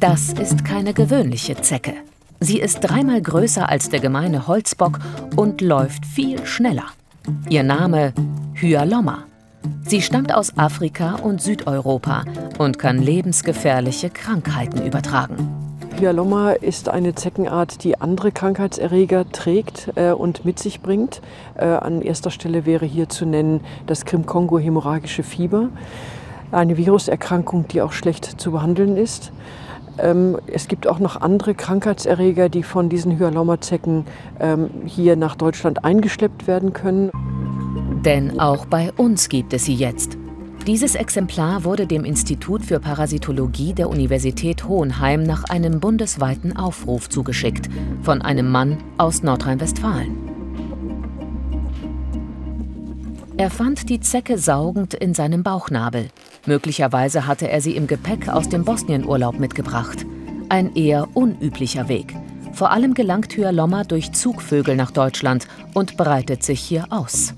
Das ist keine gewöhnliche Zecke. Sie ist dreimal größer als der gemeine Holzbock und läuft viel schneller. Ihr Name Hyalomma. Sie stammt aus Afrika und Südeuropa und kann lebensgefährliche Krankheiten übertragen. Hyalomma ist eine Zeckenart, die andere Krankheitserreger trägt äh, und mit sich bringt. Äh, an erster Stelle wäre hier zu nennen das Krim-Kongo-hämorrhagische Fieber, eine Viruserkrankung, die auch schlecht zu behandeln ist. Ähm, es gibt auch noch andere Krankheitserreger, die von diesen Hyalomma-Zecken ähm, hier nach Deutschland eingeschleppt werden können. Denn auch bei uns gibt es sie jetzt. Dieses Exemplar wurde dem Institut für Parasitologie der Universität Hohenheim nach einem bundesweiten Aufruf zugeschickt von einem Mann aus Nordrhein-Westfalen. Er fand die Zecke saugend in seinem Bauchnabel. Möglicherweise hatte er sie im Gepäck aus dem Bosnienurlaub mitgebracht. Ein eher unüblicher Weg. Vor allem gelangt Hyalomma durch Zugvögel nach Deutschland und breitet sich hier aus.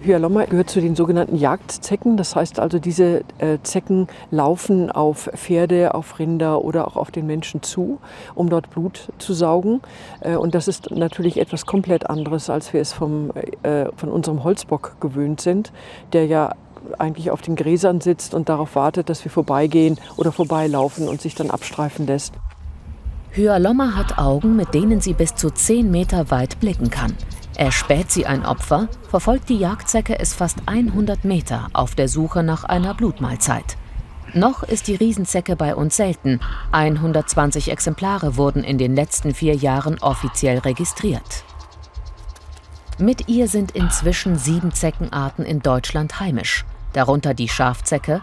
Hyalomma gehört zu den sogenannten Jagdzecken. Das heißt also, diese äh, Zecken laufen auf Pferde, auf Rinder oder auch auf den Menschen zu, um dort Blut zu saugen. Äh, und das ist natürlich etwas komplett anderes, als wir es vom, äh, von unserem Holzbock gewöhnt sind, der ja eigentlich auf den Gräsern sitzt und darauf wartet, dass wir vorbeigehen oder vorbeilaufen und sich dann abstreifen lässt. Hyalomma hat Augen, mit denen sie bis zu 10 Meter weit blicken kann. Erspäht sie ein Opfer, verfolgt die Jagdzecke es fast 100 Meter auf der Suche nach einer Blutmahlzeit. Noch ist die Riesenzecke bei uns selten. 120 Exemplare wurden in den letzten vier Jahren offiziell registriert. Mit ihr sind inzwischen sieben Zeckenarten in Deutschland heimisch, darunter die Schafzecke,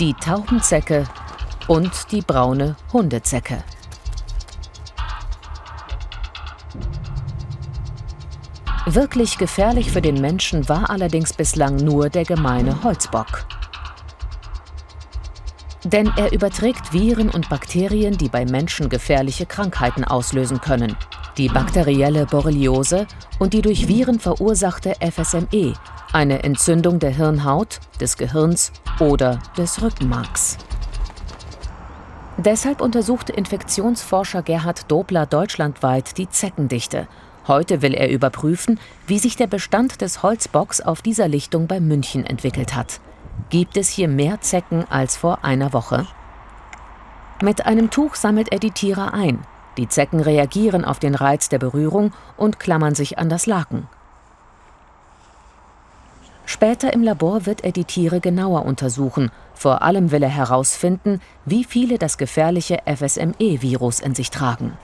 die Taubenzecke und die braune Hundezecke. Wirklich gefährlich für den Menschen war allerdings bislang nur der gemeine Holzbock. Denn er überträgt Viren und Bakterien, die bei Menschen gefährliche Krankheiten auslösen können. Die bakterielle Borreliose und die durch Viren verursachte FSME, eine Entzündung der Hirnhaut, des Gehirns oder des Rückenmarks. Deshalb untersuchte Infektionsforscher Gerhard Dobler deutschlandweit die Zeckendichte Heute will er überprüfen, wie sich der Bestand des Holzbocks auf dieser Lichtung bei München entwickelt hat. Gibt es hier mehr Zecken als vor einer Woche? Mit einem Tuch sammelt er die Tiere ein. Die Zecken reagieren auf den Reiz der Berührung und klammern sich an das Laken. Später im Labor wird er die Tiere genauer untersuchen. Vor allem will er herausfinden, wie viele das gefährliche FSME-Virus in sich tragen.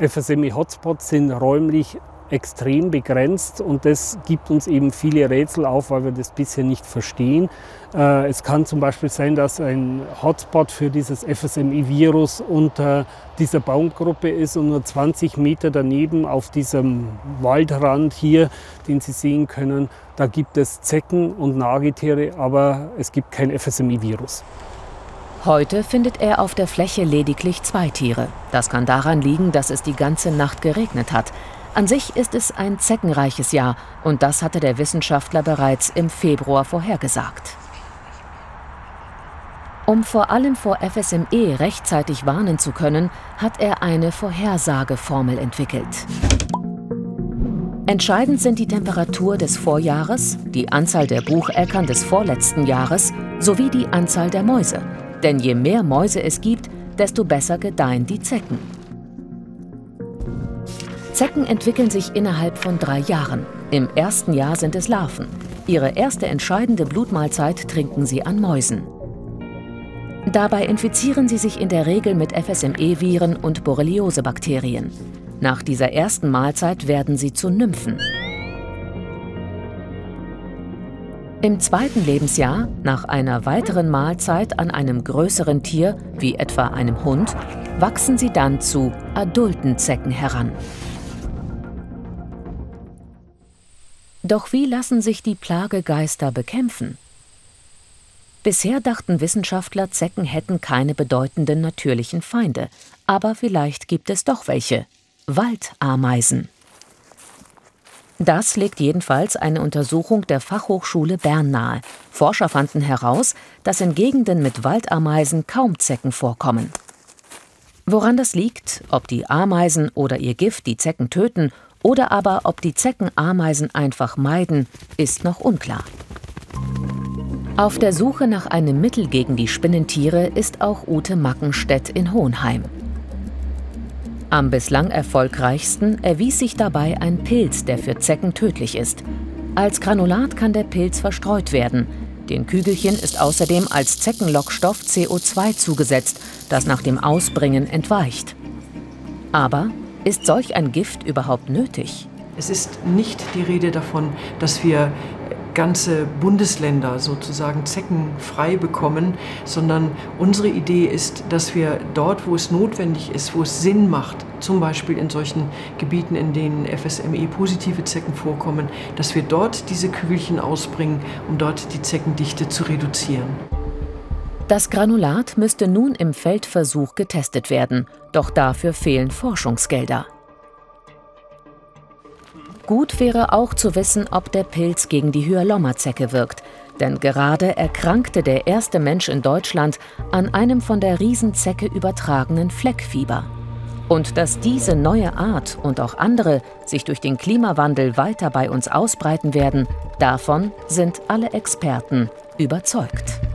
FSME-Hotspots sind räumlich extrem begrenzt und das gibt uns eben viele Rätsel auf, weil wir das bisher nicht verstehen. Äh, es kann zum Beispiel sein, dass ein Hotspot für dieses FSME-Virus unter dieser Baumgruppe ist und nur 20 Meter daneben auf diesem Waldrand hier, den Sie sehen können, da gibt es Zecken und Nagetiere, aber es gibt kein FSME-Virus. Heute findet er auf der Fläche lediglich zwei Tiere. Das kann daran liegen, dass es die ganze Nacht geregnet hat. An sich ist es ein zeckenreiches Jahr und das hatte der Wissenschaftler bereits im Februar vorhergesagt. Um vor allem vor FSME rechtzeitig warnen zu können, hat er eine Vorhersageformel entwickelt. Entscheidend sind die Temperatur des Vorjahres, die Anzahl der Bucheckern des vorletzten Jahres sowie die Anzahl der Mäuse. Denn je mehr Mäuse es gibt, desto besser gedeihen die Zecken. Zecken entwickeln sich innerhalb von drei Jahren. Im ersten Jahr sind es Larven. Ihre erste entscheidende Blutmahlzeit trinken sie an Mäusen. Dabei infizieren sie sich in der Regel mit FSME-Viren und Borreliose-Bakterien. Nach dieser ersten Mahlzeit werden sie zu Nymphen. Im zweiten Lebensjahr, nach einer weiteren Mahlzeit an einem größeren Tier, wie etwa einem Hund, wachsen sie dann zu adulten Zecken heran. Doch wie lassen sich die Plagegeister bekämpfen? Bisher dachten Wissenschaftler, Zecken hätten keine bedeutenden natürlichen Feinde. Aber vielleicht gibt es doch welche. Waldameisen. Das legt jedenfalls eine Untersuchung der Fachhochschule Bern nahe. Forscher fanden heraus, dass in Gegenden mit Waldameisen kaum Zecken vorkommen. Woran das liegt, ob die Ameisen oder ihr Gift die Zecken töten oder aber ob die Zecken Ameisen einfach meiden, ist noch unklar. Auf der Suche nach einem Mittel gegen die Spinnentiere ist auch Ute Mackenstedt in Hohenheim. Am bislang erfolgreichsten erwies sich dabei ein Pilz, der für Zecken tödlich ist. Als Granulat kann der Pilz verstreut werden. Den Kügelchen ist außerdem als Zeckenlockstoff CO2 zugesetzt, das nach dem Ausbringen entweicht. Aber ist solch ein Gift überhaupt nötig? Es ist nicht die Rede davon, dass wir ganze Bundesländer sozusagen zeckenfrei bekommen, sondern unsere Idee ist, dass wir dort, wo es notwendig ist, wo es Sinn macht, zum Beispiel in solchen Gebieten, in denen FSME-positive Zecken vorkommen, dass wir dort diese Kügelchen ausbringen, um dort die Zeckendichte zu reduzieren. Das Granulat müsste nun im Feldversuch getestet werden, doch dafür fehlen Forschungsgelder. Gut wäre auch zu wissen, ob der Pilz gegen die Hyalomma-Zecke wirkt. Denn gerade erkrankte der erste Mensch in Deutschland an einem von der Riesenzecke übertragenen Fleckfieber. Und dass diese neue Art und auch andere sich durch den Klimawandel weiter bei uns ausbreiten werden, davon sind alle Experten überzeugt.